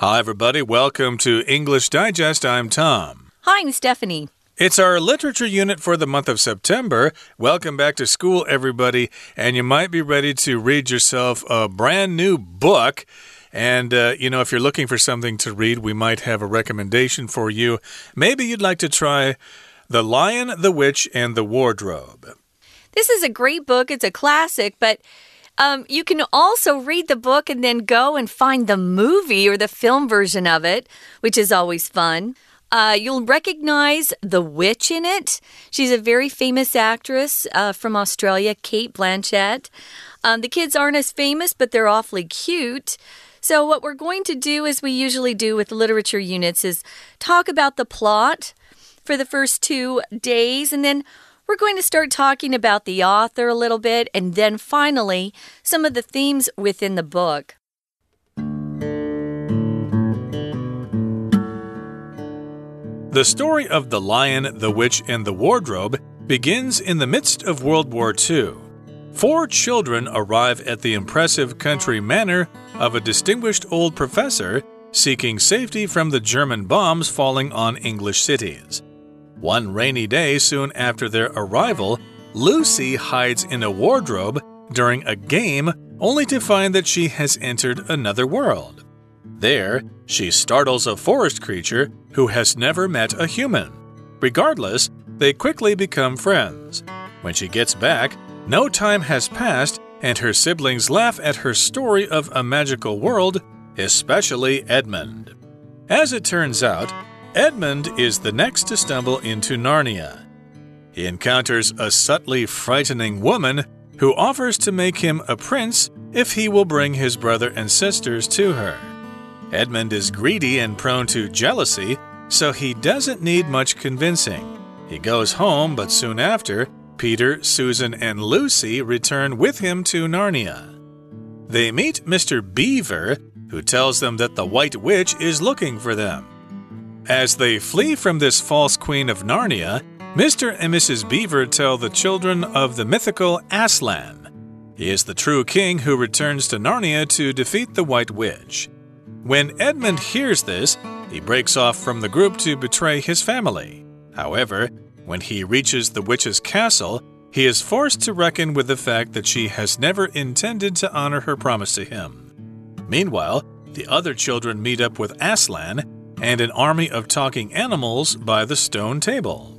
Hi, everybody. Welcome to English Digest. I'm Tom. Hi, I'm Stephanie. It's our literature unit for the month of September. Welcome back to school, everybody. And you might be ready to read yourself a brand new book. And, uh, you know, if you're looking for something to read, we might have a recommendation for you. Maybe you'd like to try The Lion, the Witch, and the Wardrobe. This is a great book. It's a classic, but um, you can also read the book and then go and find the movie or the film version of it, which is always fun. Uh, you'll recognize the witch in it. She's a very famous actress uh, from Australia, Cate Blanchett. Um, the kids aren't as famous, but they're awfully cute. So, what we're going to do, as we usually do with literature units, is talk about the plot for the first two days, and then we're going to start talking about the author a little bit and then finally some of the themes within the book. The story of The Lion, the Witch, and the Wardrobe begins in the midst of World War II. Four children arrive at the impressive country manor of a distinguished old professor seeking safety from the German bombs falling on English cities. One rainy day soon after their arrival, Lucy hides in a wardrobe during a game only to find that she has entered another world. There, she startles a forest creature who has never met a human. Regardless, they quickly become friends. When she gets back, no time has passed, and her siblings laugh at her story of a magical world, especially Edmund. As it turns out, Edmund is the next to stumble into Narnia. He encounters a subtly frightening woman who offers to make him a prince if he will bring his brother and sisters to her. Edmund is greedy and prone to jealousy, so he doesn't need much convincing. He goes home, but soon after, Peter, Susan, and Lucy return with him to Narnia. They meet Mr. Beaver, who tells them that the White Witch is looking for them. As they flee from this false queen of Narnia, Mr. and Mrs. Beaver tell the children of the mythical Aslan. He is the true king who returns to Narnia to defeat the White Witch. When Edmund hears this, he breaks off from the group to betray his family. However, when he reaches the witch's castle, he is forced to reckon with the fact that she has never intended to honor her promise to him. Meanwhile, the other children meet up with Aslan and an army of talking animals by the stone table.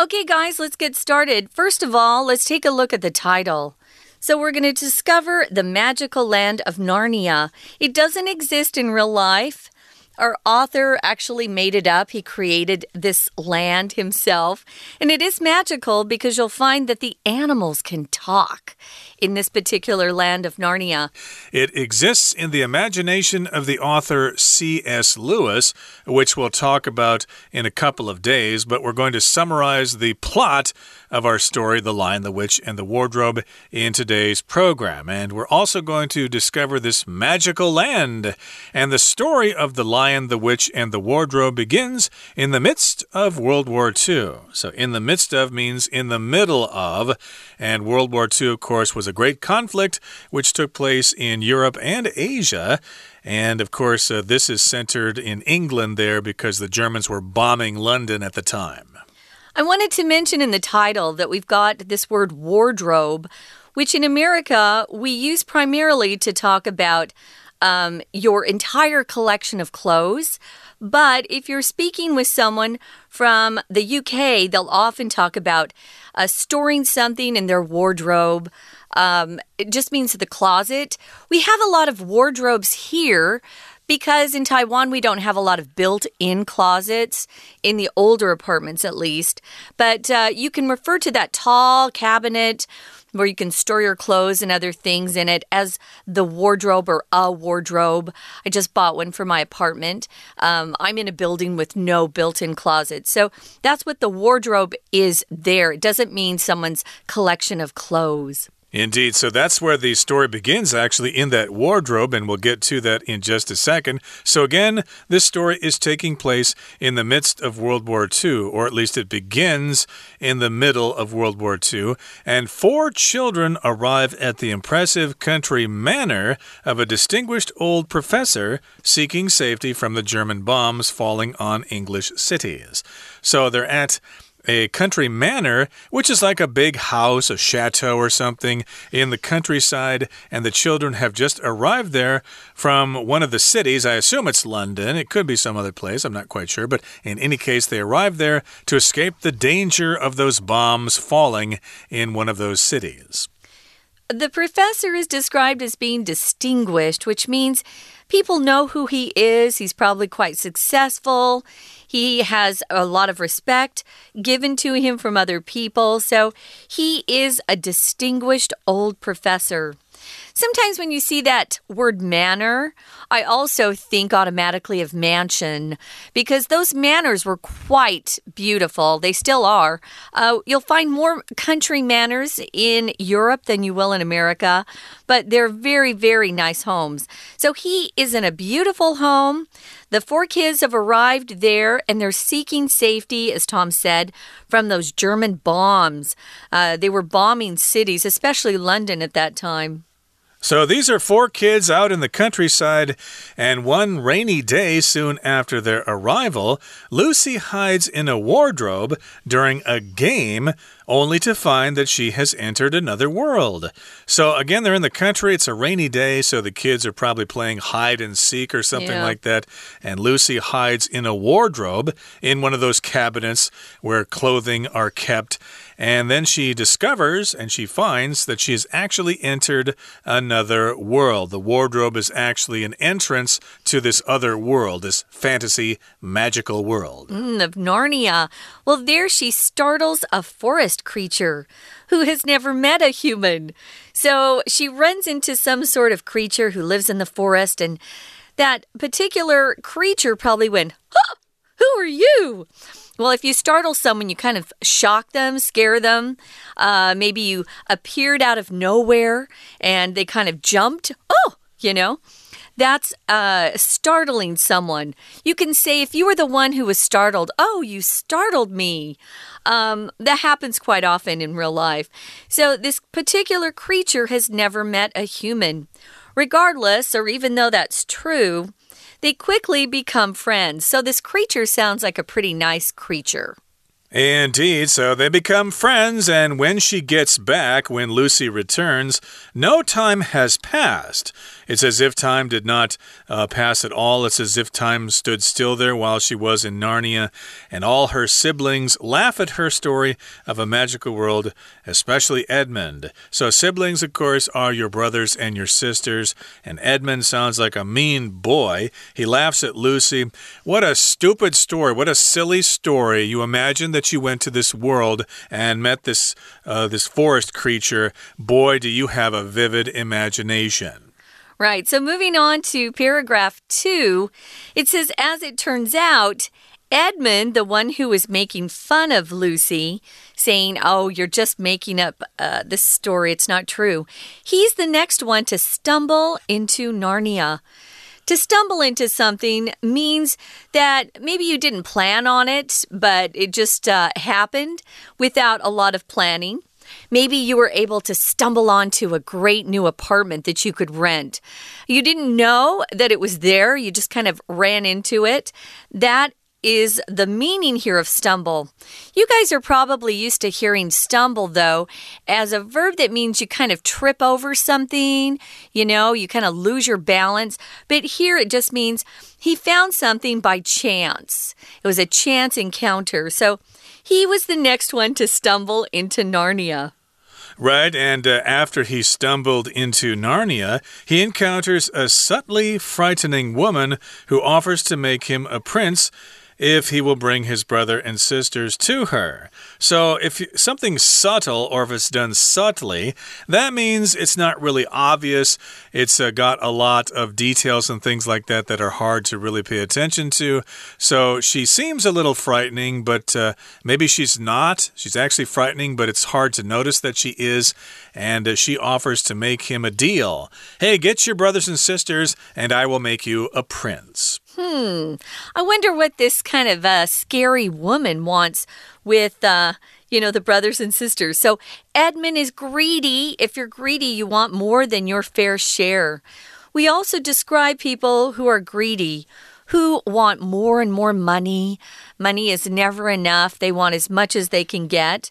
Okay, guys, let's get started. First of all, let's take a look at the title. So, we're going to discover the magical land of Narnia. It doesn't exist in real life. Our author actually made it up. He created this land himself. And it is magical because you'll find that the animals can talk in this particular land of Narnia. It exists in the imagination of the author C.S. Lewis, which we'll talk about in a couple of days, but we're going to summarize the plot of our story, The Lion, the Witch, and the Wardrobe, in today's program. And we're also going to discover this magical land. And the story of The Lion, the Witch, and the Wardrobe begins in the midst of World War II. So, in the midst of means in the middle of. And World War II, of course, was a great conflict which took place in Europe and Asia. And of course, uh, this is centered in England there because the Germans were bombing London at the time. I wanted to mention in the title that we've got this word wardrobe, which in America we use primarily to talk about um, your entire collection of clothes. But if you're speaking with someone from the UK, they'll often talk about uh, storing something in their wardrobe. Um, it just means the closet. We have a lot of wardrobes here because in Taiwan we don't have a lot of built in closets, in the older apartments at least. But uh, you can refer to that tall cabinet where you can store your clothes and other things in it as the wardrobe or a wardrobe. I just bought one for my apartment. Um, I'm in a building with no built in closet. So that's what the wardrobe is there. It doesn't mean someone's collection of clothes. Indeed. So that's where the story begins, actually, in that wardrobe, and we'll get to that in just a second. So, again, this story is taking place in the midst of World War II, or at least it begins in the middle of World War II. And four children arrive at the impressive country manor of a distinguished old professor seeking safety from the German bombs falling on English cities. So they're at a country manor, which is like a big house, a chateau or something in the countryside, and the children have just arrived there from one of the cities. I assume it's London. It could be some other place. I'm not quite sure. But in any case, they arrived there to escape the danger of those bombs falling in one of those cities. The professor is described as being distinguished, which means people know who he is. He's probably quite successful. He has a lot of respect given to him from other people. So he is a distinguished old professor. Sometimes when you see that word manor, I also think automatically of mansion because those manors were quite beautiful. They still are. Uh, you'll find more country manors in Europe than you will in America, but they're very, very nice homes. So he is in a beautiful home. The four kids have arrived there and they're seeking safety, as Tom said, from those German bombs. Uh, they were bombing cities, especially London at that time. So these are four kids out in the countryside, and one rainy day soon after their arrival, Lucy hides in a wardrobe during a game only to find that she has entered another world. So, again, they're in the country. It's a rainy day, so the kids are probably playing hide and seek or something yeah. like that. And Lucy hides in a wardrobe in one of those cabinets where clothing are kept. And then she discovers and she finds that she has actually entered another world. The wardrobe is actually an entrance to this other world, this fantasy magical world. Mm, of Narnia. Well, there she startles a forest creature who has never met a human. So she runs into some sort of creature who lives in the forest, and that particular creature probably went, huh, Who are you? Well, if you startle someone, you kind of shock them, scare them. Uh, maybe you appeared out of nowhere and they kind of jumped. Oh, you know. That's uh, startling someone. You can say, if you were the one who was startled, oh, you startled me. Um, that happens quite often in real life. So, this particular creature has never met a human. Regardless, or even though that's true, they quickly become friends. So this creature sounds like a pretty nice creature. Indeed, so they become friends, and when she gets back, when Lucy returns, no time has passed. It's as if time did not uh, pass at all. It's as if time stood still there while she was in Narnia. And all her siblings laugh at her story of a magical world, especially Edmund. So, siblings, of course, are your brothers and your sisters. And Edmund sounds like a mean boy. He laughs at Lucy. What a stupid story. What a silly story. You imagine that you went to this world and met this, uh, this forest creature. Boy, do you have a vivid imagination. Right. So moving on to paragraph two, it says, as it turns out, Edmund, the one who was making fun of Lucy, saying, Oh, you're just making up uh, this story, it's not true, he's the next one to stumble into Narnia. To stumble into something means that maybe you didn't plan on it, but it just uh, happened without a lot of planning. Maybe you were able to stumble onto a great new apartment that you could rent. You didn't know that it was there, you just kind of ran into it. That is the meaning here of stumble. You guys are probably used to hearing stumble, though, as a verb that means you kind of trip over something, you know, you kind of lose your balance. But here it just means he found something by chance. It was a chance encounter. So he was the next one to stumble into Narnia. Right, and uh, after he stumbled into Narnia, he encounters a subtly frightening woman who offers to make him a prince if he will bring his brother and sisters to her. So if something's subtle or if it's done subtly, that means it's not really obvious. It's uh, got a lot of details and things like that that are hard to really pay attention to. So she seems a little frightening, but uh, maybe she's not. She's actually frightening, but it's hard to notice that she is. And uh, she offers to make him a deal. Hey, get your brothers and sisters, and I will make you a prince. Hmm. I wonder what this kind of uh, scary woman wants with, uh, you know, the brothers and sisters. So Edmund is greedy. If you're greedy, you want more than your fair share. We also describe people who are greedy who want more and more money. Money is never enough. They want as much as they can get.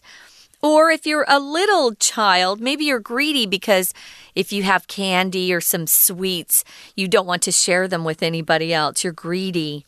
Or if you're a little child, maybe you're greedy because if you have candy or some sweets, you don't want to share them with anybody else. You're greedy.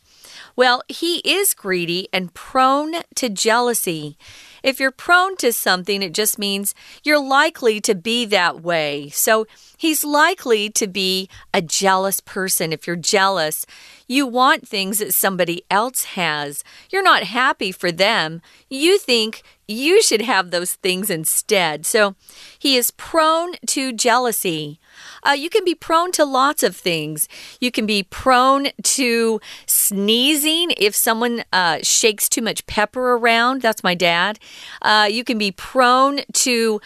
Well, he is greedy and prone to jealousy. If you're prone to something, it just means you're likely to be that way. So he's likely to be a jealous person. If you're jealous, you want things that somebody else has. You're not happy for them. You think you should have those things instead. So he is prone to jealousy. Uh, you can be prone to lots of things. You can be prone to sneezing if someone uh, shakes too much pepper around. That's my dad. Uh, you can be prone to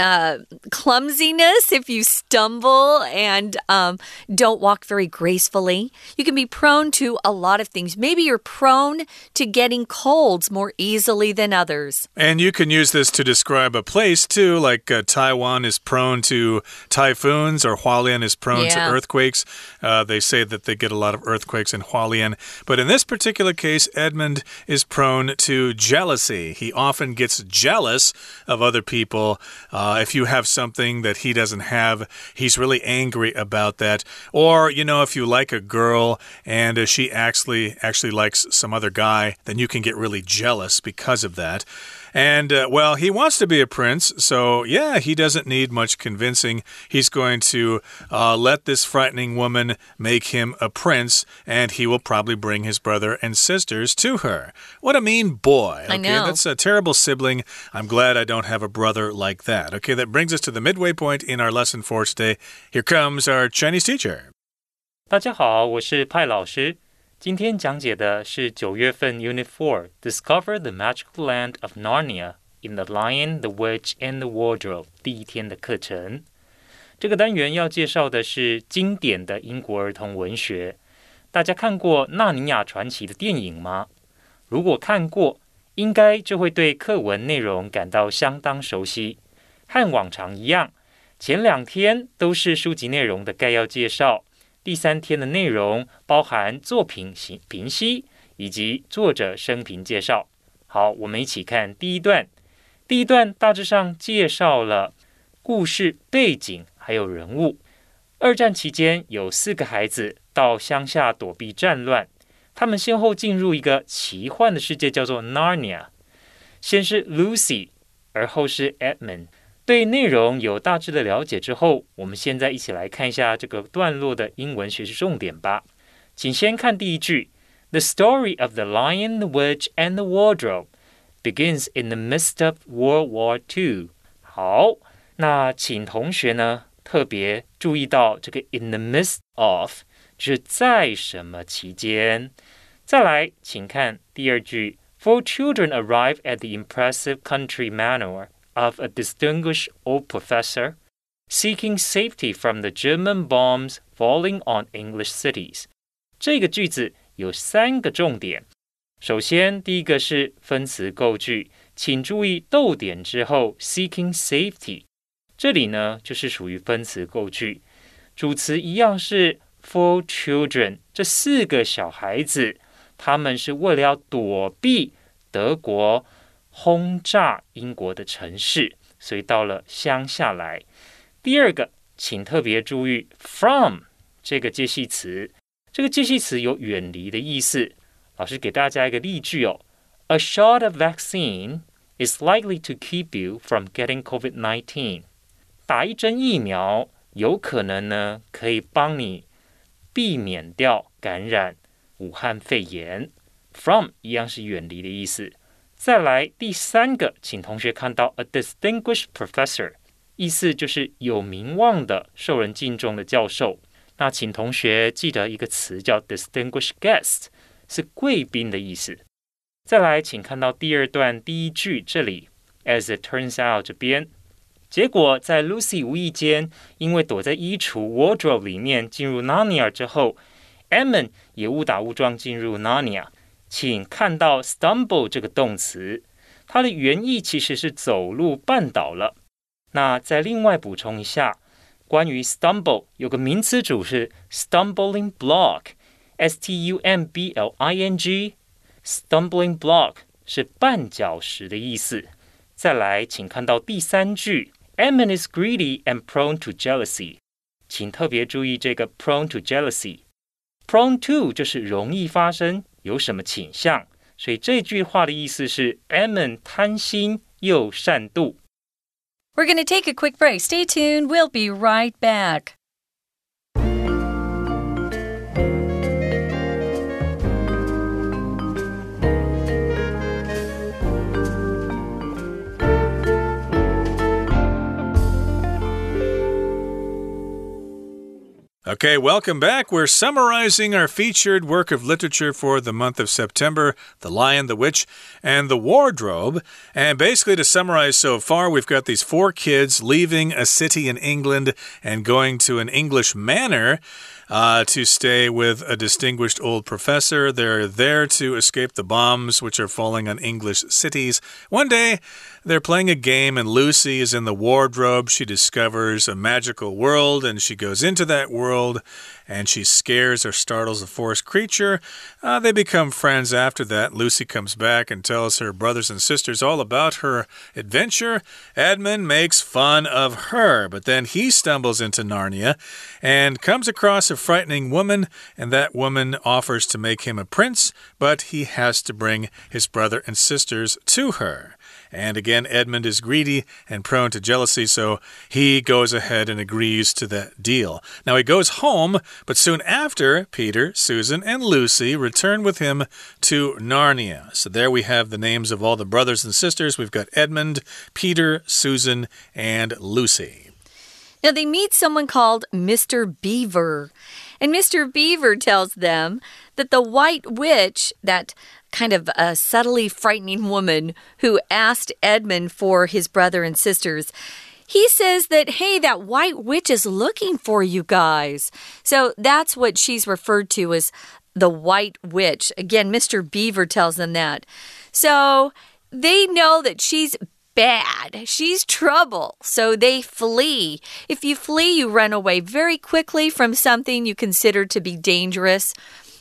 uh, clumsiness if you stumble and um, don't walk very gracefully. You can be prone to a lot of things. Maybe you're prone to getting colds more easily than others. And you can use this to describe a place too, like uh, Taiwan is prone to typhoons or Hualien is prone yeah. to earthquakes. Uh, they say that they get a lot of earthquakes in Hualien. But in this particular case, Edmund is prone to jealousy. He often gets jealous of other people. Uh, uh, if you have something that he doesn't have, he's really angry about that. Or, you know, if you like a girl and uh, she actually actually likes some other guy, then you can get really jealous because of that. And, uh, well, he wants to be a prince, so yeah, he doesn't need much convincing. He's going to uh, let this frightening woman make him a prince, and he will probably bring his brother and sisters to her. What a mean boy. Okay, I know. that's a terrible sibling. I'm glad I don't have a brother like that. Okay, that brings us to the midway point in our lesson for today. Here comes our Chinese teacher. 大家好，我是派老师。 今天讲解的是九月份 Unit Four Discover the Magical Land of Narnia in the Lion, the Witch and the Wardrobe 第一天的课程。这个单元要介绍的是经典的英国儿童文学。大家看过《纳尼亚传奇》的电影吗？如果看过，应该就会对课文内容感到相当熟悉。和往常一样，前两天都是书籍内容的概要介绍。第三天的内容包含作品评析以及作者生平介绍。好，我们一起看第一段。第一段大致上介绍了故事背景还有人物。二战期间，有四个孩子到乡下躲避战乱，他们先后进入一个奇幻的世界，叫做 Narnia。先是 Lucy，而后是 Edmund。对内容有大致的了解之后，我们现在一起来看一下这个段落的英文学习重点吧。请先看第一句：The story of the lion, the witch, and the wardrobe begins in the midst of World War II。好，那请同学呢特别注意到这个 in the midst of，就是在什么期间。再来，请看第二句：Four children arrive at the impressive country manor。of a distinguished old professor seeking safety from the German bombs falling on English cities。这个句子有三个重点。首先，第一个是分词构句，请注意逗点之后 seeking safety，这里呢就是属于分词构句，主词一样是 four children，这四个小孩子，他们是为了要躲避德国。轰炸英国的城市，所以到了乡下来。第二个，请特别注意 from 这个介系词，这个介系词有远离的意思。老师给大家一个例句哦：A shot of vaccine is likely to keep you from getting COVID-19。打一针疫苗有可能呢，可以帮你避免掉感染武汉肺炎。from 一样是远离的意思。再来第三个，请同学看到 a distinguished professor，意思就是有名望的、受人敬重的教授。那请同学记得一个词叫 distinguished guest，是贵宾的意思。再来，请看到第二段第一句这里，as it turns out 这边，结果在 Lucy 无意间因为躲在衣橱 wardrobe 里面进入 Narnia 之后，Edmund 也误打误撞进入 Narnia。请看到 stumble 这个动词，它的原意其实是走路绊倒了。那再另外补充一下。关于 stumble 有个名词组是 stumbling block，s t u m b l i n g，stumbling block 是绊脚石的意思。再来，请看到第三句，Edmund is greedy and prone to jealousy。请特别注意这个 prone to jealousy，prone to 就是容易发生，有什么倾向。所以这句话的意思是 Edmund 贪心又善妒。We're going to take a quick break. Stay tuned. We'll be right back. Okay, welcome back. We're summarizing our featured work of literature for the month of September The Lion, the Witch, and the Wardrobe. And basically, to summarize so far, we've got these four kids leaving a city in England and going to an English manor uh, to stay with a distinguished old professor. They're there to escape the bombs which are falling on English cities. One day, they're playing a game, and Lucy is in the wardrobe. She discovers a magical world, and she goes into that world and she scares or startles a forest creature. Uh, they become friends after that. Lucy comes back and tells her brothers and sisters all about her adventure. Edmund makes fun of her, but then he stumbles into Narnia and comes across a frightening woman, and that woman offers to make him a prince, but he has to bring his brother and sisters to her. And again, Edmund is greedy and prone to jealousy, so he goes ahead and agrees to that deal. Now he goes home, but soon after, Peter, Susan, and Lucy return with him to Narnia. So there we have the names of all the brothers and sisters. We've got Edmund, Peter, Susan, and Lucy. Now they meet someone called Mr. Beaver. And Mr. Beaver tells them that the White Witch, that kind of a subtly frightening woman who asked Edmund for his brother and sisters. He says that, hey, that white witch is looking for you guys. So that's what she's referred to as the white witch. Again, Mr. Beaver tells them that. So they know that she's bad. She's trouble. So they flee. If you flee, you run away very quickly from something you consider to be dangerous.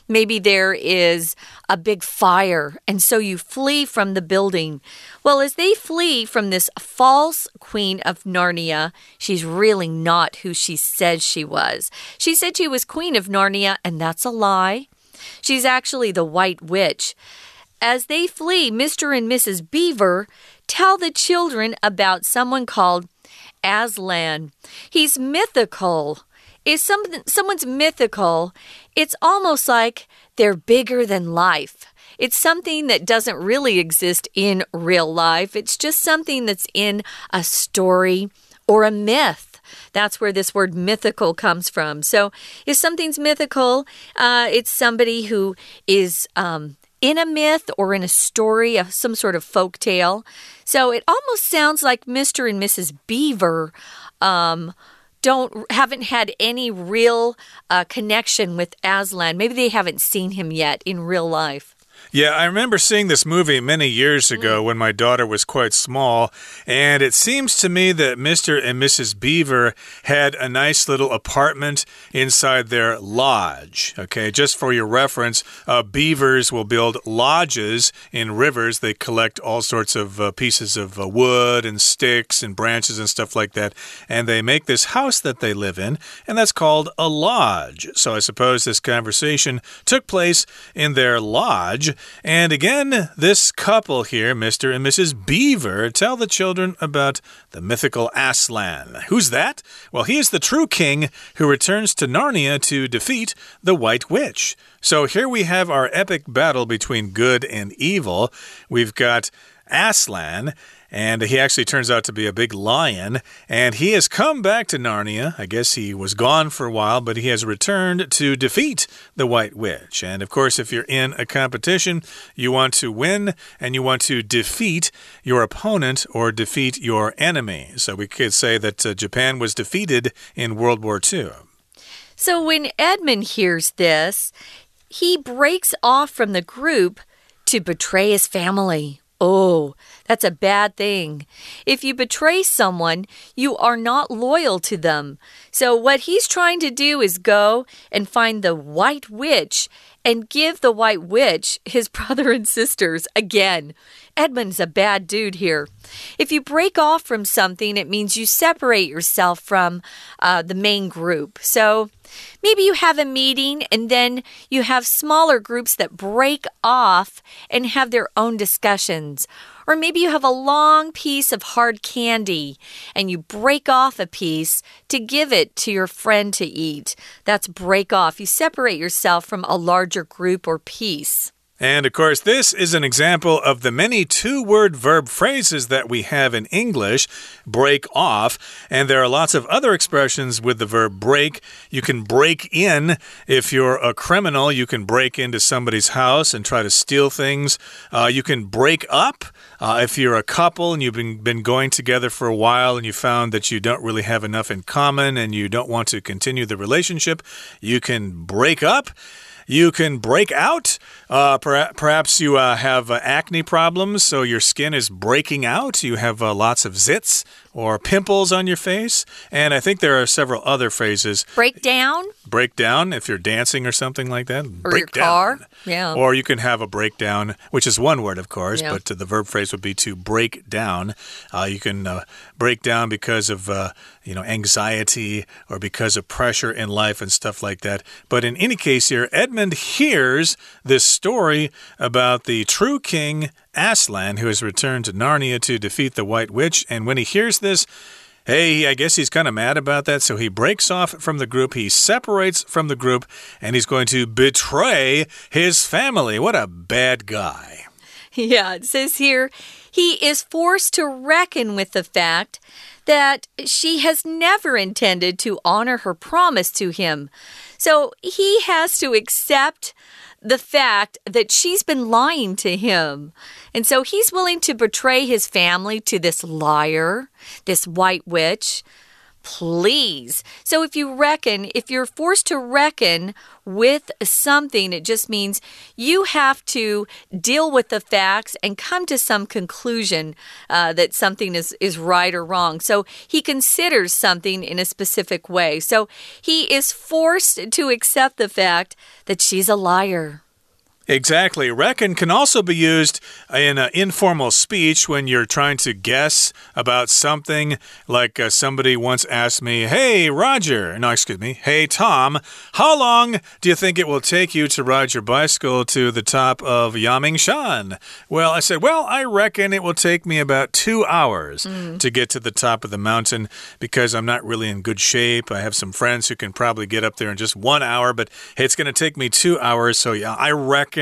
Maybe there is a big fire, and so you flee from the building. Well, as they flee from this false queen of Narnia, she's really not who she says she was. She said she was queen of Narnia, and that's a lie. She's actually the White Witch. As they flee, Mr. and Mrs. Beaver tell the children about someone called Aslan. He's mythical. If some, someone's mythical, it's almost like they're bigger than life. It's something that doesn't really exist in real life. It's just something that's in a story or a myth. That's where this word mythical comes from. So, if something's mythical, uh, it's somebody who is um, in a myth or in a story of some sort of folk tale. So, it almost sounds like Mr. and Mrs. Beaver. Um, don't haven't had any real uh, connection with Aslan. Maybe they haven't seen him yet in real life. Yeah, I remember seeing this movie many years ago mm. when my daughter was quite small, and it seems to me that Mr. and Mrs. Beaver had a nice little apartment inside their lodge. Okay, just for your reference, uh, beavers will build lodges in rivers. They collect all sorts of uh, pieces of uh, wood and sticks and branches and stuff like that, and they make this house that they live in, and that's called a lodge. So I suppose this conversation took place in their lodge. And again, this couple here, Mr. and Mrs. Beaver, tell the children about the mythical Aslan. Who's that? Well, he is the true king who returns to Narnia to defeat the White Witch. So here we have our epic battle between good and evil. We've got Aslan and he actually turns out to be a big lion. And he has come back to Narnia. I guess he was gone for a while, but he has returned to defeat the White Witch. And of course, if you're in a competition, you want to win and you want to defeat your opponent or defeat your enemy. So we could say that uh, Japan was defeated in World War II. So when Edmund hears this, he breaks off from the group to betray his family. Oh, that's a bad thing. If you betray someone, you are not loyal to them. So, what he's trying to do is go and find the white witch and give the white witch his brother and sisters again. Edmund's a bad dude here. If you break off from something, it means you separate yourself from uh, the main group. So, Maybe you have a meeting and then you have smaller groups that break off and have their own discussions. Or maybe you have a long piece of hard candy and you break off a piece to give it to your friend to eat. That's break off. You separate yourself from a larger group or piece. And of course, this is an example of the many two word verb phrases that we have in English break off. And there are lots of other expressions with the verb break. You can break in. If you're a criminal, you can break into somebody's house and try to steal things. Uh, you can break up. Uh, if you're a couple and you've been, been going together for a while and you found that you don't really have enough in common and you don't want to continue the relationship, you can break up. You can break out. Uh, per perhaps you uh, have uh, acne problems, so your skin is breaking out. You have uh, lots of zits or pimples on your face. And I think there are several other phrases. Break down. Break down if you're dancing or something like that. Or break your car. Yeah. Or you can have a breakdown, which is one word, of course, yeah. but the verb phrase would be to break down. Uh, you can uh, break down because of you know, anxiety or because of pressure in life and stuff like that. But in any case, here, Edmund hears this story about the true king Aslan, who has returned to Narnia to defeat the White Witch. And when he hears this, Hey, I guess he's kind of mad about that, so he breaks off from the group. He separates from the group, and he's going to betray his family. What a bad guy. Yeah, it says here he is forced to reckon with the fact that she has never intended to honor her promise to him. So he has to accept the fact that she's been lying to him. And so he's willing to betray his family to this liar, this white witch please. So if you reckon, if you're forced to reckon with something, it just means you have to deal with the facts and come to some conclusion uh, that something is, is right or wrong. So he considers something in a specific way. So he is forced to accept the fact that she's a liar. Exactly. Reckon can also be used in uh, informal speech when you're trying to guess about something. Like uh, somebody once asked me, Hey, Roger, no, excuse me, Hey, Tom, how long do you think it will take you to ride your bicycle to the top of Yangmingshan? Well, I said, Well, I reckon it will take me about two hours mm. to get to the top of the mountain because I'm not really in good shape. I have some friends who can probably get up there in just one hour, but hey, it's going to take me two hours. So, yeah, I reckon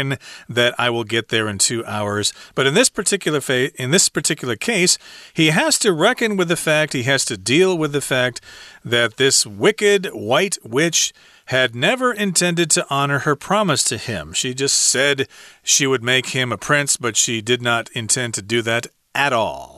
that I will get there in two hours. But in this particular in this particular case, he has to reckon with the fact, he has to deal with the fact that this wicked white witch had never intended to honor her promise to him. She just said she would make him a prince, but she did not intend to do that at all.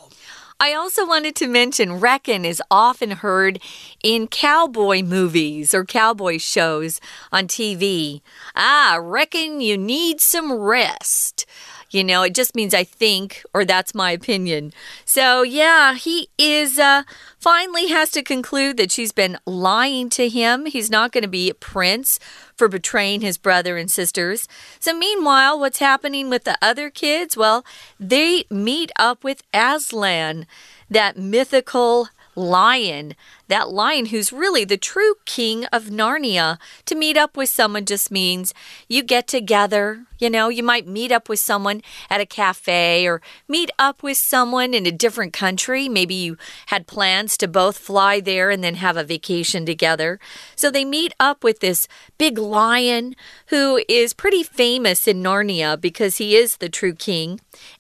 I also wanted to mention reckon is often heard in cowboy movies or cowboy shows on TV. Ah, reckon you need some rest. You know, it just means I think, or that's my opinion. So, yeah, he is uh, finally has to conclude that she's been lying to him. He's not going to be a prince for betraying his brother and sisters. So, meanwhile, what's happening with the other kids? Well, they meet up with Aslan, that mythical lion, that lion who's really the true king of Narnia. To meet up with someone just means you get together. You know, you might meet up with someone at a cafe or meet up with someone in a different country. Maybe you had plans to both fly there and then have a vacation together. So they meet up with this big lion who is pretty famous in Narnia because he is the true king.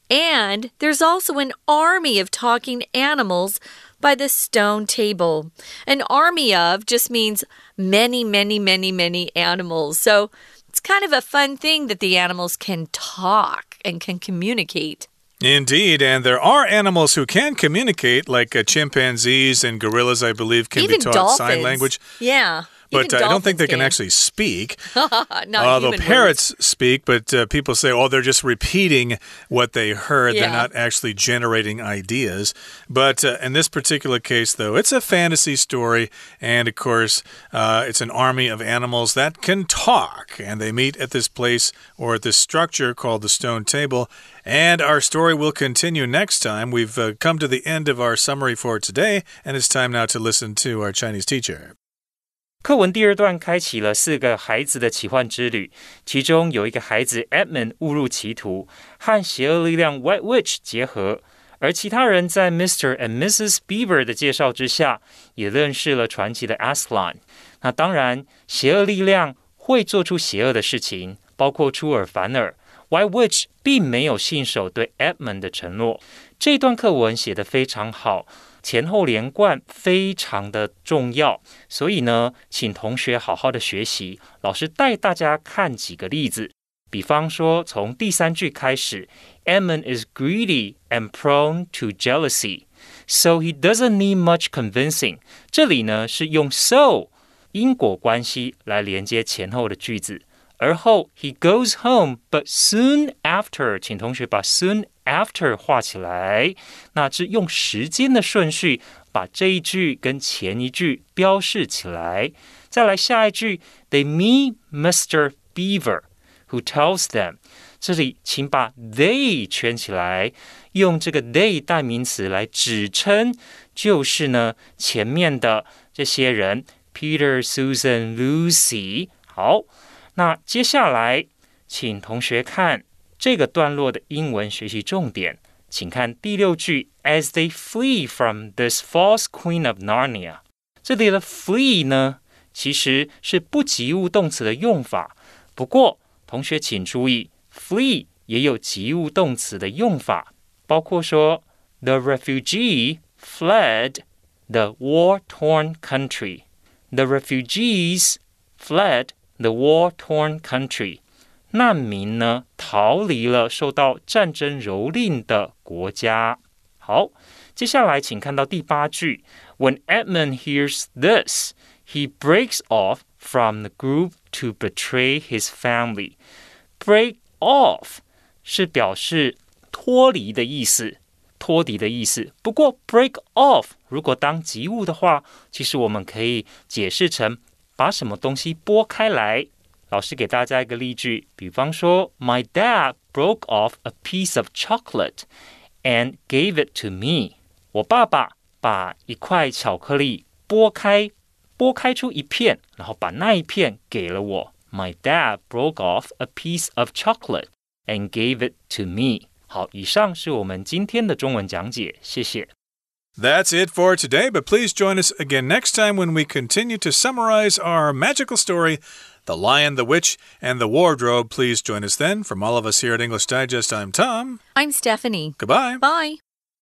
And there's also an army of talking animals by the stone table. An army of just means many, many, many, many animals. So it's kind of a fun thing that the animals can talk and can communicate. Indeed, and there are animals who can communicate, like uh, chimpanzees and gorillas, I believe, can Even be taught dolphins. sign language. Yeah. But uh, I don't think they can dolphins actually speak. Although parrots speak, but uh, people say, oh, they're just repeating what they heard. They're not actually generating ideas. But uh, in this particular case, though, it's a fantasy story. And of course, uh, it's an army of animals that can talk. And they meet at this place or at this structure called the Stone Table. And our story will continue next time. We've uh, come to the end of our summary for today, and it's time now to listen to our Chinese teacher. 课文第二段开启了四个孩子的奇幻之旅，其中有一个孩子 Edmund 误入歧途，和邪恶力量 White Witch 结合，而其他人在 Mr. and Mrs. Beaver 的介绍之下，也认识了传奇的 Aslan。那当然，邪恶力量会做出邪恶的事情，包括出尔反尔。White Witch 并没有信守对 Edmund 的承诺。这段课文写得非常好。前后连贯非常的重要，所以呢，请同学好好的学习。老师带大家看几个例子，比方说从第三句开始，Edmund is greedy and prone to jealousy, so he doesn't need much convincing。这里呢是用 so 因果关系来连接前后的句子。而后，he goes home, but soon after，请同学把 soon after 画起来。那是用时间的顺序把这一句跟前一句标示起来。再来下一句，They meet Mr. Beaver, who tells them。这里请把 they 圈起来，用这个 they 代名词来指称，就是呢前面的这些人，Peter、Susan、Lucy。好。那接下来，请同学看这个段落的英文学习重点，请看第六句，As they flee from this false queen of Narnia。这里的 flee 呢，其实是不及物动词的用法。不过，同学请注意，flee 也有及物动词的用法，包括说，The refugee fled the war-torn country。The refugees fled the war-torn country，难民呢逃离了受到战争蹂躏的国家。好，接下来请看到第八句，When Edmund hears this, he breaks off from the group to betray his family. Break off 是表示脱离的意思，脱离的意思。不过 break off 如果当及物的话，其实我们可以解释成把什么东西拨开来。老师给大家一个例句，比方说，My dad broke off a piece of chocolate and gave it to me。我爸爸把一块巧克力剥开，剥开出一片，然后把那一片给了我。My dad broke off a piece of chocolate and gave it to me。好，以上是我们今天的中文讲解，谢谢。 That's it for today, but please join us again next time when we continue to summarize our magical story, the Lion, the Witch, and the Wardrobe. Please join us then. From all of us here at English Digest, I'm Tom. I'm Stephanie. Goodbye. Bye.